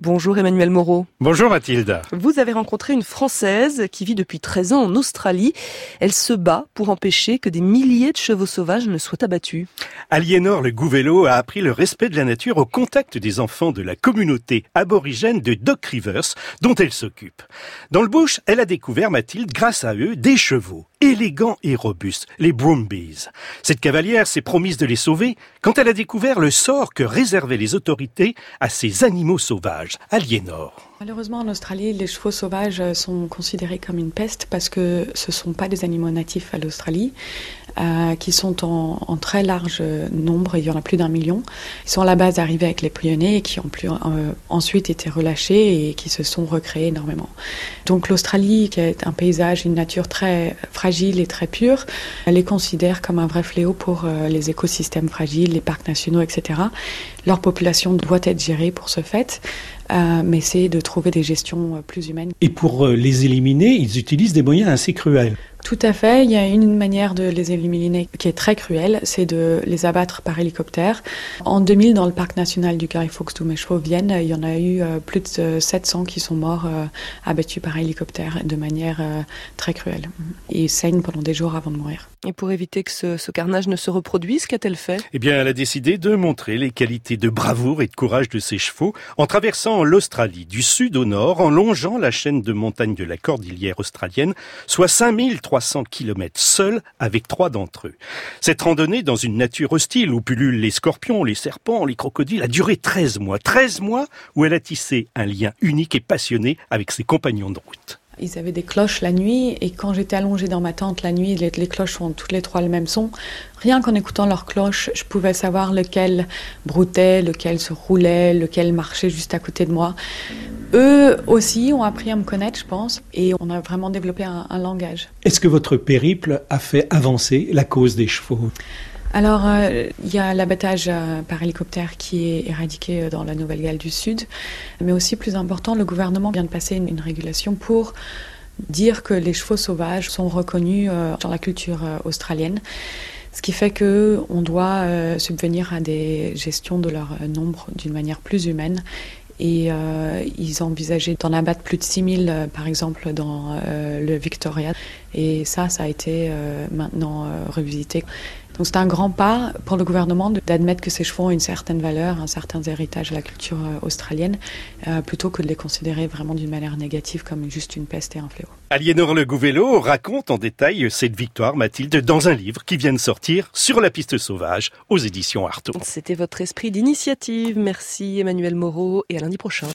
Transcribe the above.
Bonjour Emmanuel Moreau. Bonjour Mathilde. Vous avez rencontré une Française qui vit depuis 13 ans en Australie. Elle se bat pour empêcher que des milliers de chevaux sauvages ne soient abattus. Aliénor Le Gouvello a appris le respect de la nature au contact des enfants de la communauté aborigène de Dock Rivers dont elle s'occupe. Dans le bush, elle a découvert, Mathilde, grâce à eux, des chevaux élégants et robustes, les Brumbies. Cette cavalière s'est promise de les sauver quand elle a découvert le sort que réservaient les autorités à ces animaux sauvages, Aliénor. Malheureusement, en Australie, les chevaux sauvages sont considérés comme une peste parce que ce ne sont pas des animaux natifs à l'Australie, euh, qui sont en, très large nombre, il y en a plus d'un million. Ils sont à la base arrivés avec les pionniers et qui ont plus, euh, ensuite été relâchés et qui se sont recréés énormément. Donc l'Australie, qui est un paysage, une nature très fragile et très pure, elle les considère comme un vrai fléau pour euh, les écosystèmes fragiles, les parcs nationaux, etc. Leur population doit être gérée pour ce fait. Euh, mais c'est de trouver des gestions euh, plus humaines. Et pour euh, les éliminer, ils utilisent des moyens assez cruels. Tout à fait. Il y a une manière de les éliminer qui est très cruelle, c'est de les abattre par hélicoptère. En 2000, dans le parc national du Carrefour chevaux Vienne, il y en a eu plus de 700 qui sont morts abattus par hélicoptère de manière très cruelle. Ils saignent pendant des jours avant de mourir. Et pour éviter que ce, ce carnage ne se reproduise, qu'a-t-elle fait? Eh bien, elle a décidé de montrer les qualités de bravoure et de courage de ses chevaux en traversant l'Australie, du sud au nord, en longeant la chaîne de montagnes de la cordillère australienne, soit 5300 kilomètres seuls avec trois d'entre eux. Cette randonnée dans une nature hostile où pullulent les scorpions, les serpents, les crocodiles a duré 13 mois. 13 mois où elle a tissé un lien unique et passionné avec ses compagnons de route. Ils avaient des cloches la nuit et quand j'étais allongée dans ma tente la nuit, les, cloches ont toutes les trois le même son. Rien qu'en écoutant leurs cloches, je pouvais savoir lequel broutait, lequel se roulait, lequel marchait juste à côté de moi. Eux aussi ont appris à me connaître, je pense, et on a vraiment développé un, un langage. Est-ce que votre périple a fait avancer la cause des chevaux? Alors, euh, il y a l'abattage euh, par hélicoptère qui est éradiqué euh, dans la Nouvelle-Galles du Sud, mais aussi plus important, le gouvernement vient de passer une, régulation pour dire que les chevaux sauvages sont reconnus dans la culture australienne. Ce qui fait que on doit subvenir à des gestions de leur nombre d'une manière plus humaine et euh, ils envisageaient d'en abattre plus de 6000 par exemple dans le Victoria et ça ça a été maintenant revisité donc c'est un grand pas pour le gouvernement d'admettre que ces chevaux ont une certaine valeur, un certain héritage à la culture euh, australienne, euh, plutôt que de les considérer vraiment d'une manière négative comme juste une peste et un fléau. Aliénor Le Gouvello raconte en détail cette victoire, Mathilde, dans un livre qui vient de sortir sur la piste sauvage aux éditions Artaud. C'était votre esprit d'initiative. Merci Emmanuel Moreau et à lundi prochain.